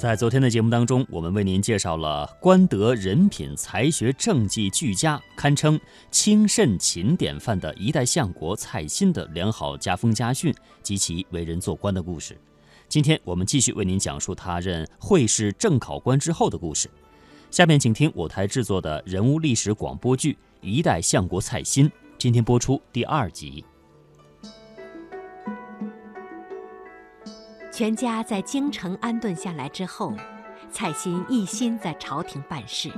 在昨天的节目当中，我们为您介绍了官德人品、才学、政绩俱佳，堪称清慎勤典范的一代相国蔡新的良好家风家训及其为人做官的故事。今天我们继续为您讲述他任会试正考官之后的故事。下面请听我台制作的人物历史广播剧《一代相国蔡新》，今天播出第二集。全家在京城安顿下来之后，蔡新一心在朝廷办事。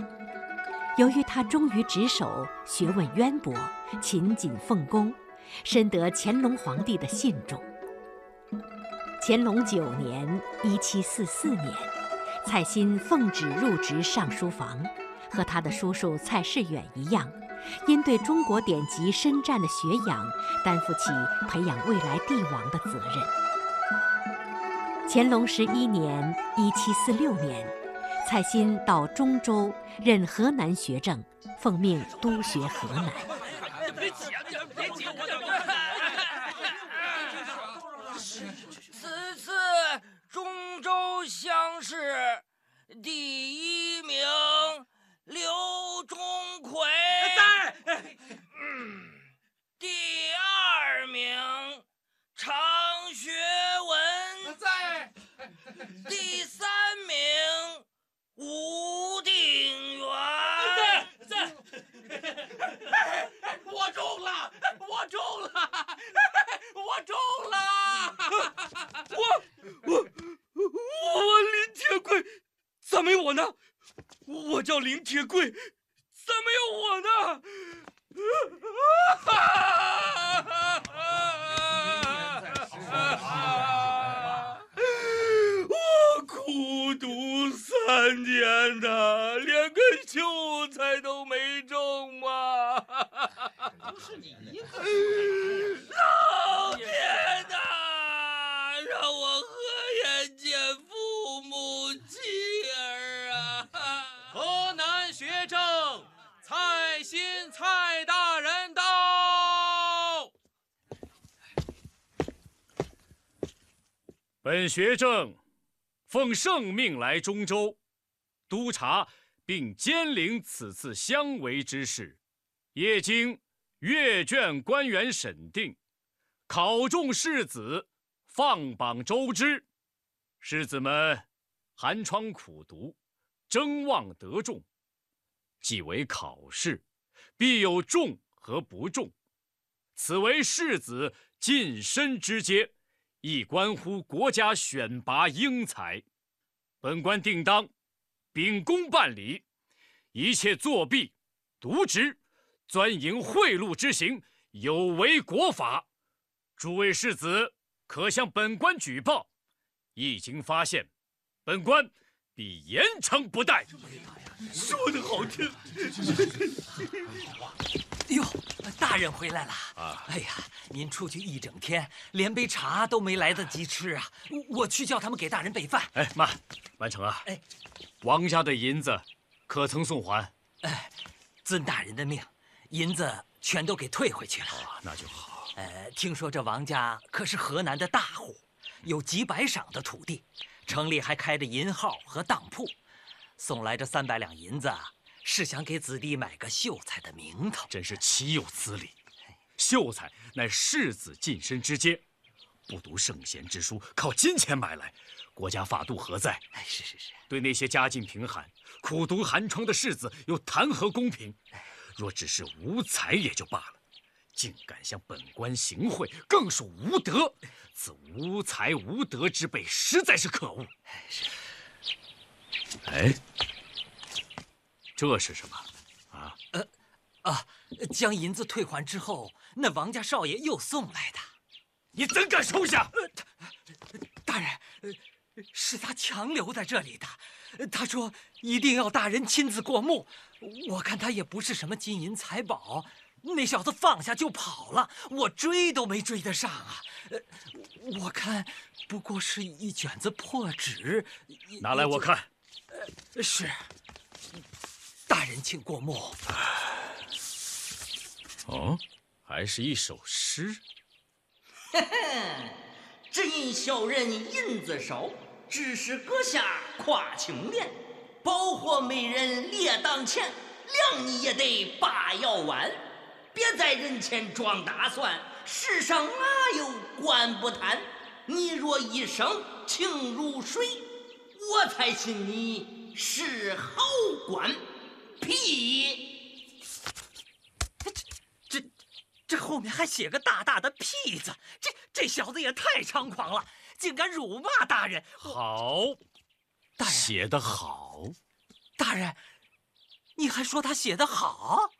由于他忠于职守，学问渊博，勤谨奉公，深得乾隆皇帝的信重。乾隆九年（一七四四年），蔡新奉旨入职尚书房，和他的叔叔蔡世远一样，因对中国典籍深湛的学养，担负起培养未来帝王的责任。乾隆十一年（一七四六年），蔡新到中州任河南学政，奉命督学河南。别急啊，别急，我此次中州乡试第一名刘钟馗在，第二名常学。第三名吴定远，在在，我中了，我中了，我中了，我我我林铁贵，咋没我呢？我叫林铁贵，咋没有我呢？苦读三年呐，连个秀才都没中嘛！不你一个，老天呐，让我何颜见父母妻儿啊！河南学政，蔡新蔡大人到。本学政。奉圣命来中州，督察并监领此次相围之事，业经阅卷官员审定，考中士子，放榜周知。士子们寒窗苦读，争望得中。既为考试，必有中和不中，此为士子晋升之阶。亦关乎国家选拔英才，本官定当秉公办理，一切作弊、渎职、钻营贿赂之行有违国法，诸位世子可向本官举报，一经发现，本官必严惩不贷。说的好听。哟，大人回来了啊！哎呀，您出去一整天，连杯茶都没来得及吃啊！我去叫他们给大人备饭。哎，妈，完成啊！哎，王家的银子可曾送还？哎，遵大人的命，银子全都给退回去了。哦，那就好。呃，听说这王家可是河南的大户，有几百晌的土地，城里还开着银号和当铺，送来这三百两银子。是想给子弟买个秀才的名头，真是岂有此理！秀才乃世子晋身之阶，不读圣贤之书，靠金钱买来，国家法度何在？哎，是是是，对那些家境贫寒、苦读寒窗的士子，又谈何公平？若只是无才也就罢了，竟敢向本官行贿，更属无德。此无才无德之辈，实在是可恶。哎。这是什么？啊？呃，啊，将银子退还之后，那王家少爷又送来的。你怎敢收下？大人，是他强留在这里的。他说一定要大人亲自过目。我看他也不是什么金银财宝，那小子放下就跑了，我追都没追得上啊。我看不过是一卷子破纸。拿来我看。是。大人，请过目。哦，还是一首诗。嘿嘿，只因小人印子少，指使阁下跨清廉，保活美人列当前，量你也得把腰弯。别在人前装大蒜，世上哪有官不贪？你若一生情如水，我才信你是好官。屁！这这这后面还写个大大的“屁”字，这这小子也太猖狂了，竟敢辱骂大人！好，大人写得好。大人，你还说他写得好？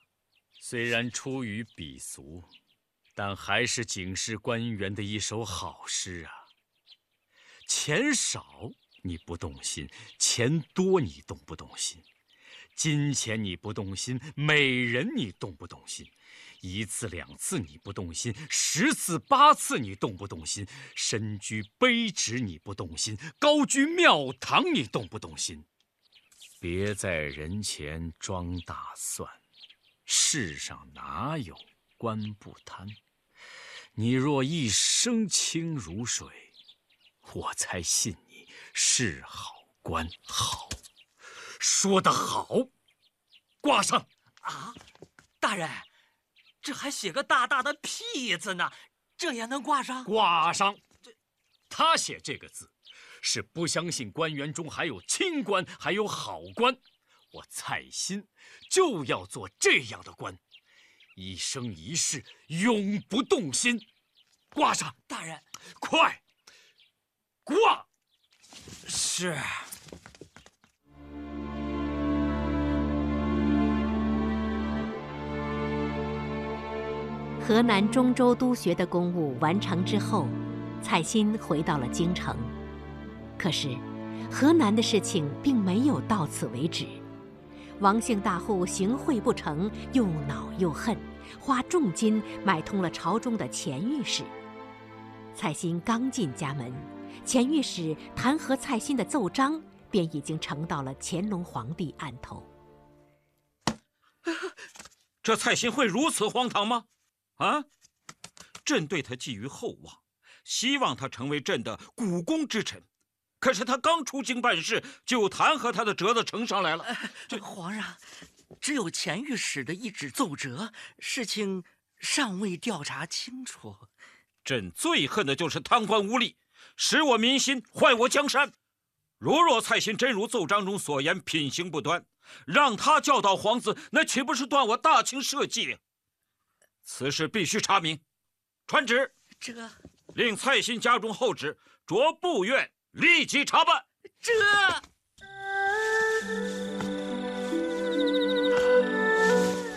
虽然出于鄙俗，但还是警示官员的一首好诗啊。钱少你不动心，钱多你动不动心？金钱你不动心，美人你动不动心？一次两次你不动心，十次八次你动不动心？身居卑职你不动心，高居庙堂你动不动心？别在人前装大蒜。世上哪有官不贪？你若一生清如水，我才信你是好官。好，说得好，挂上。啊，大人，这还写个大大的“屁”字呢，这也能挂上？挂上。这，他写这个字，是不相信官员中还有清官，还有好官。我蔡新就要做这样的官，一生一世永不动心。挂上，大人，快挂。是。河南中州督学的公务完成之后，蔡新回到了京城。可是，河南的事情并没有到此为止。王姓大户行贿不成，又恼又恨，花重金买通了朝中的钱御史。蔡新刚进家门，钱御史弹劾蔡新的奏章便已经呈到了乾隆皇帝案头。这蔡新会如此荒唐吗？啊！朕对他寄予厚望，希望他成为朕的股肱之臣。可是他刚出京办事，就弹劾他的折子呈上来了。这皇上，只有前御史的一纸奏折，事情尚未调查清楚。朕最恨的就是贪官污吏，使我民心，坏我江山。如若蔡新真如奏章中所言，品行不端，让他教导皇子，那岂不是断我大清社稷？此事必须查明。传旨，这令蔡新家中候旨，着部院。立即查办。这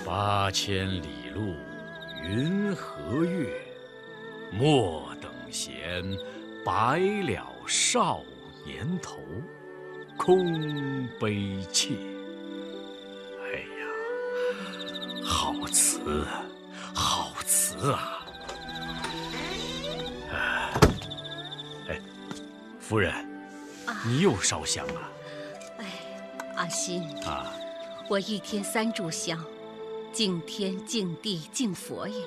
八千里路云和月，莫等闲，白了少年头，空悲切。哎呀，好词，好词啊！哎夫人，你又烧香啊？哎，阿新啊，我一天三炷香，敬天敬地敬佛爷，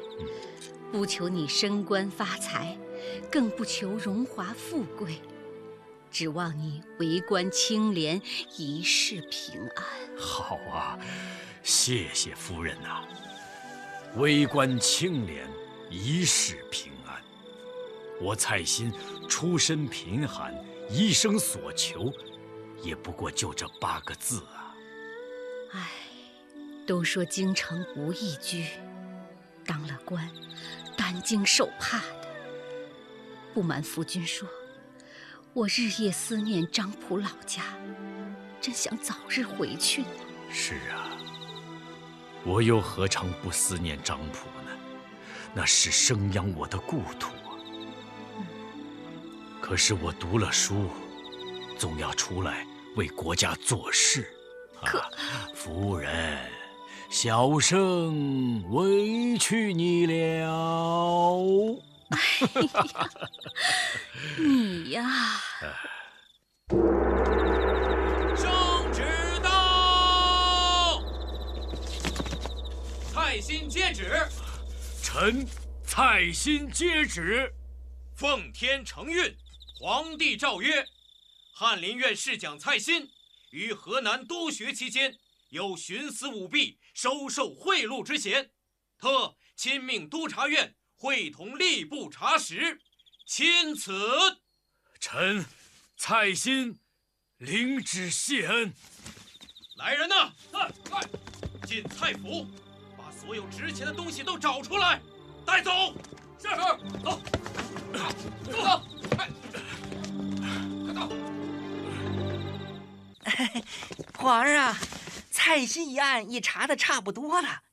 不求你升官发财，更不求荣华富贵，指望你为官清廉，一世平安。好啊，谢谢夫人呐。为官清廉，一世平安。我蔡新出身贫寒，一生所求，也不过就这八个字啊！唉，都说京城无义居，当了官，担惊受怕的。不瞒夫君说，我日夜思念张浦老家，真想早日回去呢。是啊，我又何尝不思念张浦呢？那是生养我的故土。可是我读了书，总要出来为国家做事。可，夫人，小生委屈你了。哎呀，你呀！蔡新接旨。臣蔡新接旨，奉天承运。皇帝诏曰：“翰林院侍讲蔡新于河南督学期间，有徇私舞弊、收受贿赂之嫌，特亲命督察院会同吏部查实，钦此。臣蔡新领旨谢恩。来人呐！快快，进蔡府，把所有值钱的东西都找出来，带走。是是，走，走走，快，皇上，蔡新一案已查的差不多了。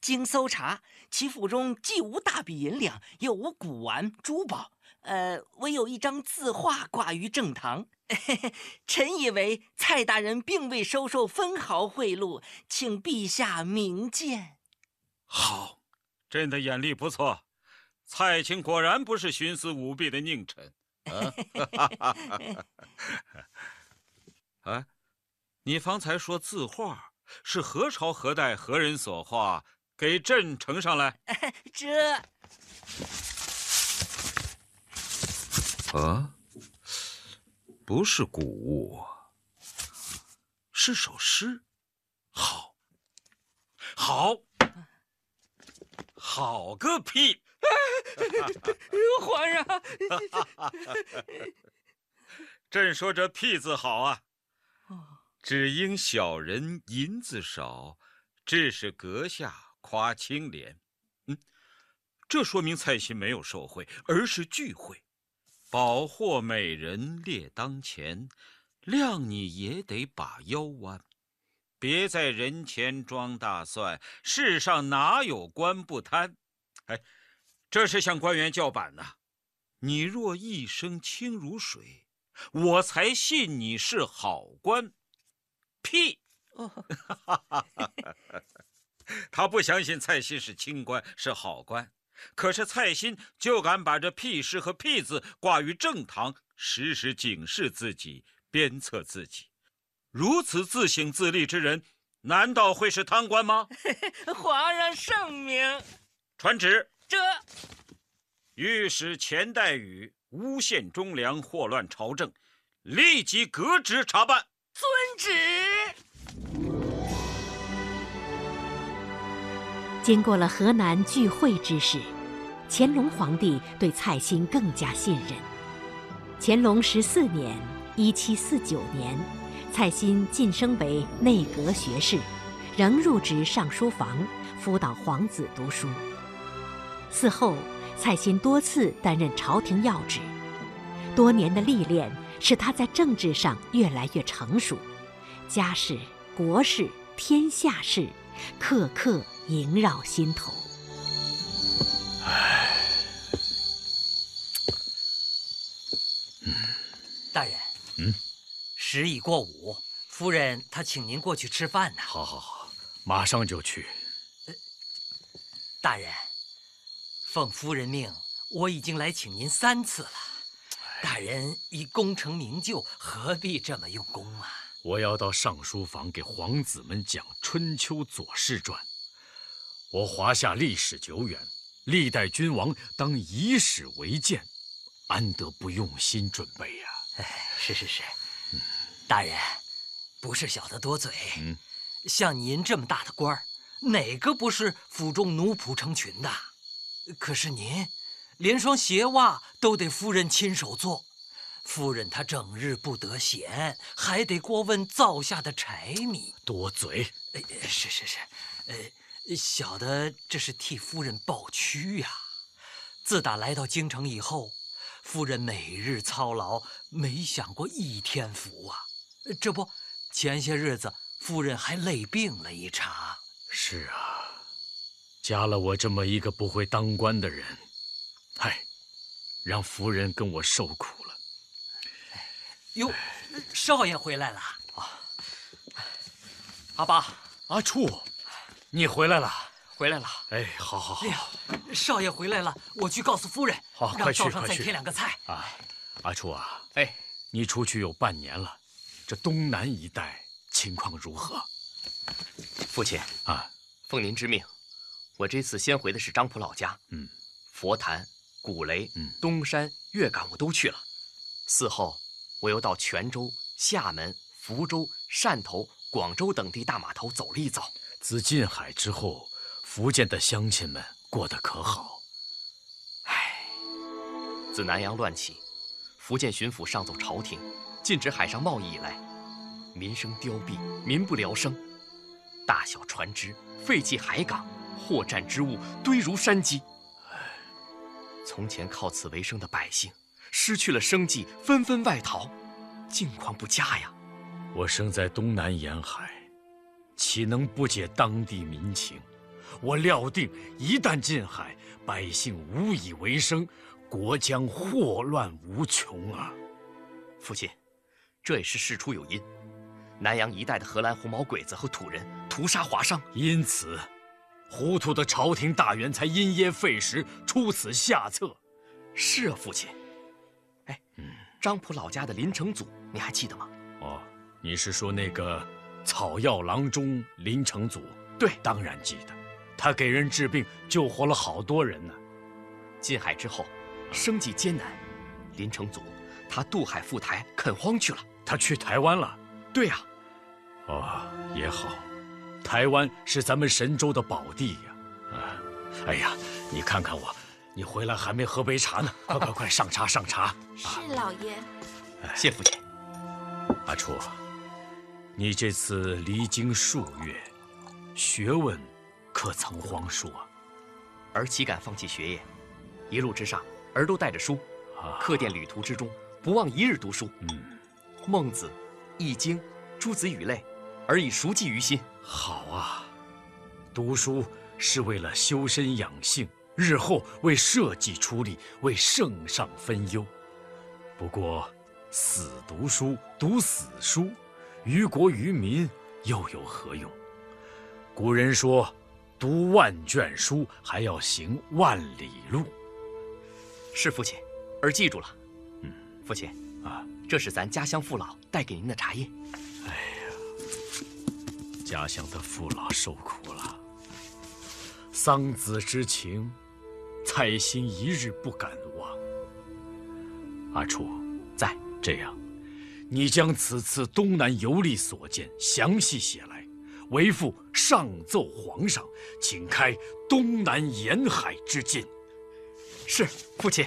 经搜查，其府中既无大笔银两，又无古玩珠宝，呃，唯有一张字画挂于正堂。臣以为蔡大人并未收受分毫贿赂，请陛下明鉴。好，朕的眼力不错，蔡卿果然不是徇私舞弊的佞臣。啊，你方才说字画是何朝何代何人所画？给朕呈上来。这啊，不是古物，是首诗。好，好，好个屁！皇 上，朕说这“屁”字好啊，只因小人银子少，致使阁下。夸清廉，嗯，这说明蔡新没有受贿，而是拒贿。宝货美人列当前，谅你也得把腰弯，别在人前装大蒜。世上哪有官不贪？哎，这是向官员叫板呐。你若一生清如水，我才信你是好官。屁！他不相信蔡新是清官是好官，可是蔡新就敢把这屁事和屁字挂于正堂，时时警示自己，鞭策自己。如此自省自立之人，难道会是贪官吗？皇上圣明，传旨。这御史钱代宇诬陷忠良，祸乱朝政，立即革职查办。遵旨。经过了河南聚会之事，乾隆皇帝对蔡新更加信任。乾隆十四年（一七四九年），蔡新晋升为内阁学士，仍入职尚书房，辅导皇子读书。此后，蔡新多次担任朝廷要职，多年的历练使他在政治上越来越成熟，家事、国事、天下事，刻刻。萦绕心头。唉，大人，嗯，时已过午，夫人她请您过去吃饭呢。好，好，好，马上就去。大人，奉夫人命，我已经来请您三次了。大人已功成名就，何必这么用功啊？我要到上书房给皇子们讲《春秋左氏传》。我华夏历史久远，历代君王当以史为鉴，安得不用心准备呀？哎，是是是，大人，不是小的多嘴。嗯，像您这么大的官儿，哪个不是府中奴仆成群的？可是您，连双鞋袜都得夫人亲手做，夫人她整日不得闲，还得过问灶下的柴米。多嘴。哎，是是是，呃。小的这是替夫人抱屈呀！自打来到京城以后，夫人每日操劳，没享过一天福啊！这不，前些日子夫人还累病了一场。是啊，加了我这么一个不会当官的人，唉，让夫人跟我受苦了。哟，少爷回来了啊！阿八，阿处。你回来了，回来了。哎，好，好，好。哎呀，少爷回来了，我去告诉夫人，好，快去，让灶上再添两个菜。啊，阿初啊，哎，你出去有半年了，这东南一带情况如何？父亲啊，奉您之命，我这次先回的是张浦老家。嗯，佛坛、古雷、东山、粤港我都去了。嗣后，我又到泉州、厦门、福州、汕头、广州等地大码头走了一遭。自近海之后，福建的乡亲们过得可好？唉，自南洋乱起，福建巡抚上奏朝廷，禁止海上贸易以来，民生凋敝，民不聊生，大小船只废弃海港，货战之物堆如山积。唉，从前靠此为生的百姓，失去了生计，纷纷外逃，境况不佳呀。我生在东南沿海。岂能不解当地民情？我料定一旦进海，百姓无以为生，国将祸乱无穷啊！父亲，这也是事出有因。南洋一带的荷兰红毛鬼子和土人屠杀华商，因此，糊涂的朝廷大员才因噎废食，出此下策。是啊，父亲。哎，张浦老家的林成祖，你还记得吗？哦，你是说那个？草药郎中林成祖，对，当然记得，他给人治病，救活了好多人呢。进海之后，生计艰难，林成祖他渡海赴台垦荒去了。他去台湾了？对呀。哦，也好，台湾是咱们神州的宝地呀。啊，哎呀，你看看我，你回来还没喝杯茶呢，快快快，上茶上茶。是老爷。谢父亲。阿初。你这次离京数月，学问可曾荒疏啊？儿岂敢放弃学业？一路之上，儿都带着书，客店旅途之中，不忘一日读书。嗯，孟子、易经、诸子语类，而已熟记于心。好啊，读书是为了修身养性，日后为社稷出力，为圣上分忧。不过，死读书，读死书。于国于民又有何用？古人说：“读万卷书，还要行万里路。”是父亲，儿记住了。嗯，父亲啊，这是咱家乡父老带给您的茶叶。哎呀，家乡的父老受苦了，桑梓之情，蔡心一日不敢忘。阿楚，在这样。你将此次东南游历所见详细写来，为父上奏皇上，请开东南沿海之禁。是父亲。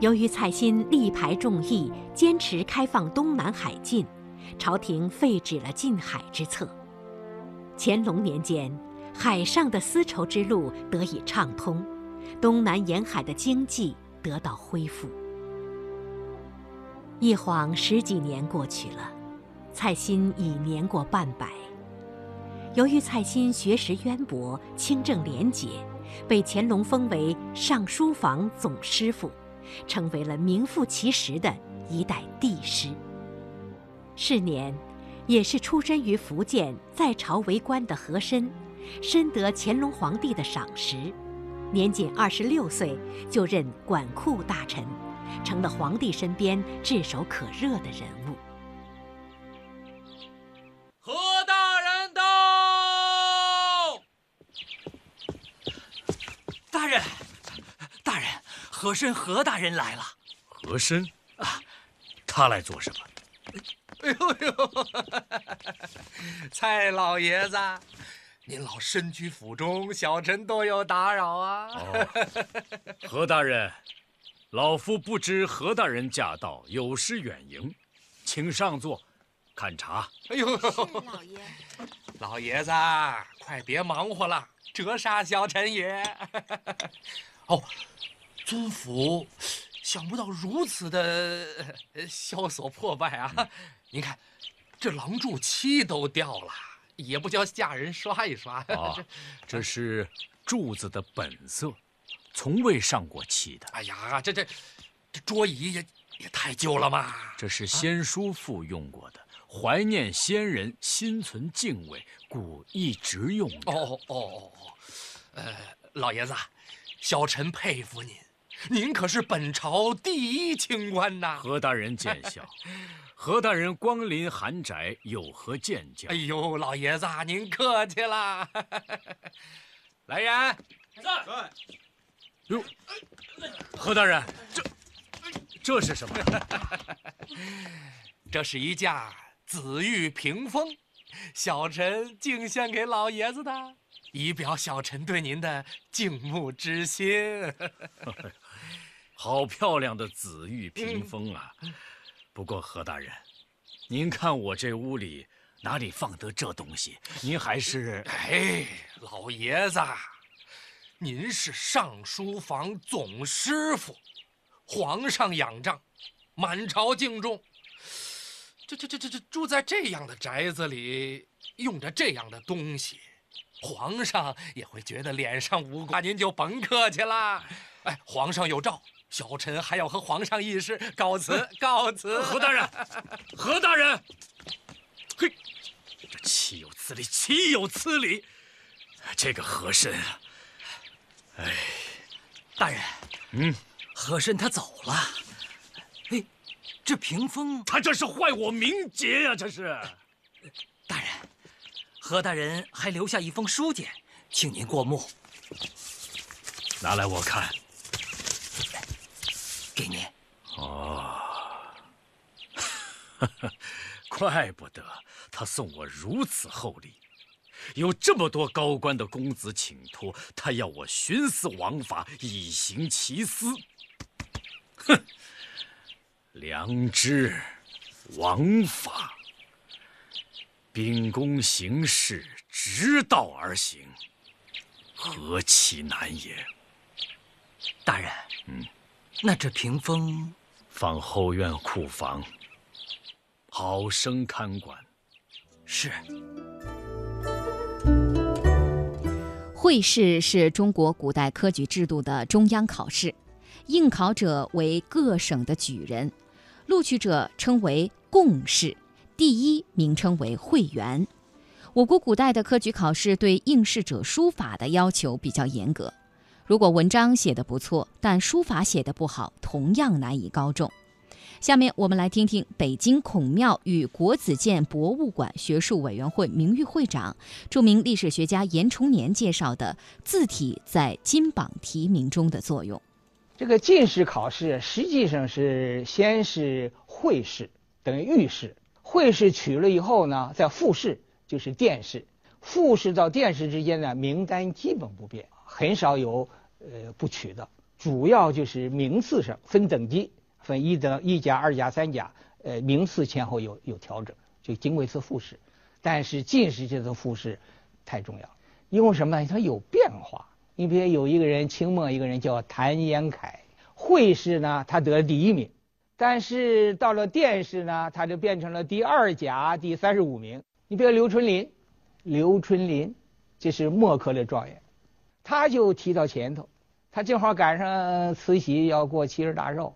由于蔡新力排众议，坚持开放东南海禁，朝廷废止了禁海之策。乾隆年间，海上的丝绸之路得以畅通，东南沿海的经济。得到恢复。一晃十几年过去了，蔡新已年过半百。由于蔡新学识渊博、清正廉洁，被乾隆封为尚书房总师傅，成为了名副其实的一代帝师。是年，也是出身于福建、在朝为官的和珅，深得乾隆皇帝的赏识。年仅二十六岁，就任管库大臣，成了皇帝身边炙手可热的人物。和珅何大人来了。和珅啊，他来做什么？哎呦呦，蔡老爷子。您老身居府中，小臣多有打扰啊！何大人，老夫不知何大人驾到，有失远迎，请上座，看茶。哎呦，老爷。老爷子，快别忙活了，折杀小臣也。哦，尊府，想不到如此的 萧索破败啊！您看，这廊柱漆都掉了。也不叫下人刷一刷啊！这是柱子的本色，从未上过漆的。哎呀，这这这桌椅也也太旧了吧！这是先叔父用过的，怀念先人，心存敬畏，故一直用。哦哦哦哦，呃，老爷子，小臣佩服您，您可是本朝第一清官呐！何大人见笑。何大人光临寒宅，有何见教？哎呦，老爷子，您客气了。来人，在。哟，何大人，这这是什么？这是一架紫玉屏风，小臣敬献给老爷子的，以表小臣对您的敬慕之心。好漂亮的紫玉屏风啊！不过何大人，您看我这屋里哪里放得这东西？您还是……哎，老爷子。您是上书房总师傅，皇上仰仗，满朝敬重。这这这这这住在这样的宅子里，用着这样的东西，皇上也会觉得脸上无光。您就甭客气了。哎，皇上有诏，小臣还要和皇上议事，告辞，告辞。何大人，何大人，嘿，这岂有此理！岂有此理！这个和珅啊！哎，大人，嗯，和珅他走了。哎，这屏风，他这是坏我名节呀！这是，大人，何大人还留下一封书简，请您过目。拿来我看。给您。哦，怪不得他送我如此厚礼。有这么多高官的公子请托，他要我徇私枉法，以行其私。哼，良知，枉法，秉公行事，直道而行，何其难也！大人，嗯，那这屏风放后院库房，好生看管。是。会试是中国古代科举制度的中央考试，应考者为各省的举人，录取者称为贡士，第一名称为会员。我国古代的科举考试对应试者书法的要求比较严格，如果文章写得不错，但书法写得不好，同样难以高中。下面我们来听听北京孔庙与国子监博物馆学术委员会名誉会长、著名历史学家严崇年介绍的字体在金榜题名中的作用。这个进士考试实际上是先是会试，等于御试。会试取了以后呢，再复试就是殿试。复试到殿试之间呢，名单基本不变，很少有呃不取的。主要就是名次上分等级。分一等一甲、二甲、三甲，呃，名次前后有有调整，就经过一次复试。但是进士这次复试太重要，因为什么呢？它有变化。你比如有一个人，清末一个人叫谭延闿，会试呢他得了第一名，但是到了殿试呢，他就变成了第二甲第三十五名。你比如刘春霖，刘春霖这是墨科的状元，他就提到前头，他正好赶上慈禧要过七十大寿。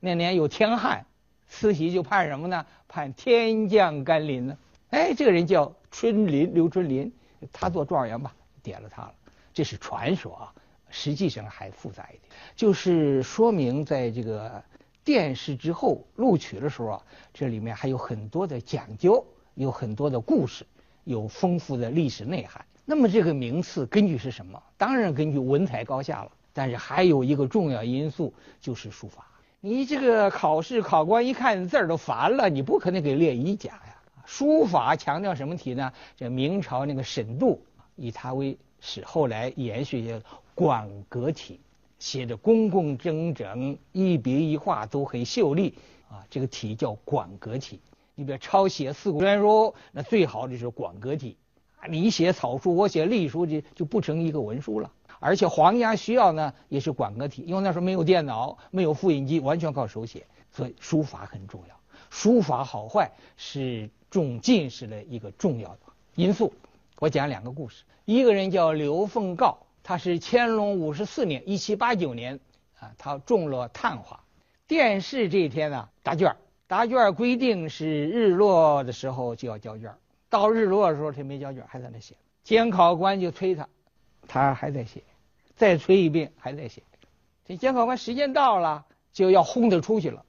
那年有天旱，慈禧就盼什么呢？盼天降甘霖呢。哎，这个人叫春霖，刘春霖，他做状元吧，点了他了。这是传说啊，实际上还复杂一点，就是说明在这个殿试之后录取的时候啊，这里面还有很多的讲究，有很多的故事，有丰富的历史内涵。那么这个名次根据是什么？当然根据文采高下了，但是还有一个重要因素就是书法。你这个考试考官一看字儿都烦了，你不可能给列一甲呀。书法强调什么体呢？这明朝那个沈度以它为始，后来延续下馆阁体，写的工工整整，一笔一画都很秀丽啊。这个体叫馆阁体。你比如抄写四库全书，那最好的就是馆阁体。你写草书，我写隶书，就就不成一个文书了。而且皇家需要呢，也是管个体，因为那时候没有电脑，没有复印机，完全靠手写，所以书法很重要。书法好坏是中进士的一个重要的因素。我讲两个故事，一个人叫刘凤告，他是乾隆五十四年（一七八九年）啊，他中了探花。殿试这一天呢，答卷，答卷规定是日落的时候就要交卷，到日落的时候他没交卷，还在那写。监考官就催他，他还在写。再催一遍，还在写。这监考官时间到了，就要轰他出去了。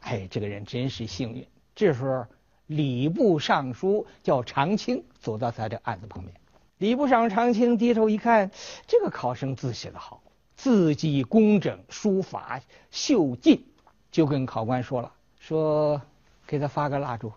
哎，这个人真是幸运。这时候，礼部尚书叫常清走到他的案子旁边。礼部尚书常清低头一看，这个考生字写得好，字迹工整，书法秀劲，就跟考官说了，说给他发个蜡烛，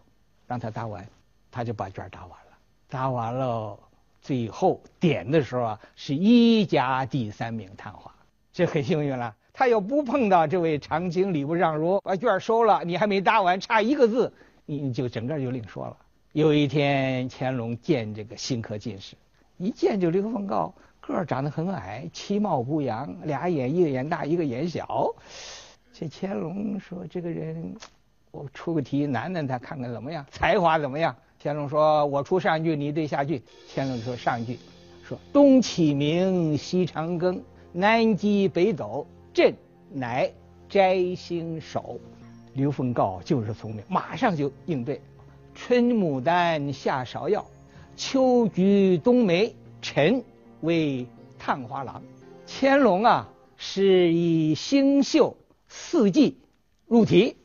让他答完，他就把卷答完了。答完了，最后点的时候啊，是一家第三名探花，这很幸运了。他要不碰到这位长卿礼部尚书，把卷收了，你还没答完，差一个字，你就整个就另说了。有一天，乾隆见这个新科进士，一见就刘凤告。个儿长得很矮，其貌不扬，俩眼一个眼大一个眼小。这乾隆说：“这个人，我出个题难难他看看怎么样，才华怎么样？”乾隆说：“我出上句，你对下句。”乾隆说：“上句，说东启明，西长庚，南极北斗，朕乃摘星手。”刘凤告就是聪明，马上就应对：“春牡丹，夏芍药，秋菊冬梅，臣。”为探花郎，乾隆啊是以星宿四季入题，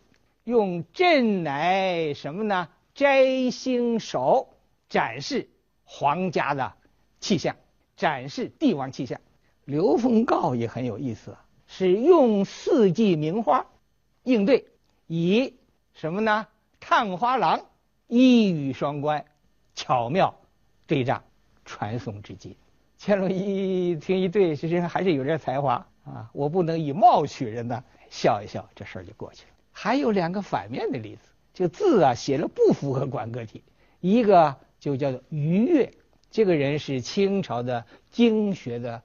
用朕乃什么呢？摘星手展示皇家的气象，展示帝王气象。刘凤告也很有意思，是用四季名花应对，以什么呢？探花郎一语双关，巧妙对仗，传颂至今。乾隆一听一对，其实还是有点才华啊！我不能以貌取人呢，笑一笑，这事儿就过去了。还有两个反面的例子，这个字啊写了不符合管格体，一个就叫做于越，这个人是清朝的经学的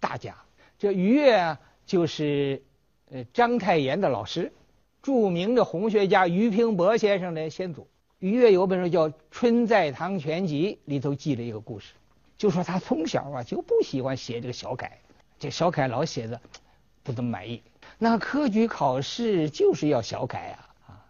大家。这于越啊，就是呃章太炎的老师，著名的红学家俞平伯先生的先祖。于越有本书叫《春在堂全集》，里头记了一个故事。就说他从小啊就不喜欢写这个小楷，这小楷老写的不怎么满意。那科举考试就是要小楷，啊，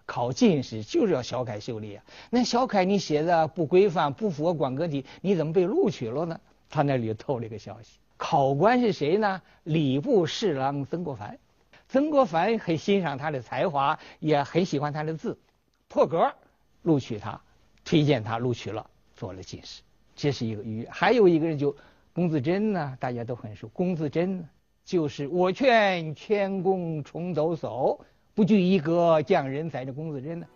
考进士就是要小楷秀丽啊。那小楷你写的不规范，不符合管格体，你怎么被录取了呢？他那里透了一个消息，考官是谁呢？礼部侍郎曾国藩。曾国藩很欣赏他的才华，也很喜欢他的字，破格录取他，推荐他录取了，做了进士。这是一个鱼，还有一个人就龚自珍呢，大家都很熟。龚自珍就是我劝天公重抖擞，不拘一格降人才的龚自珍呢。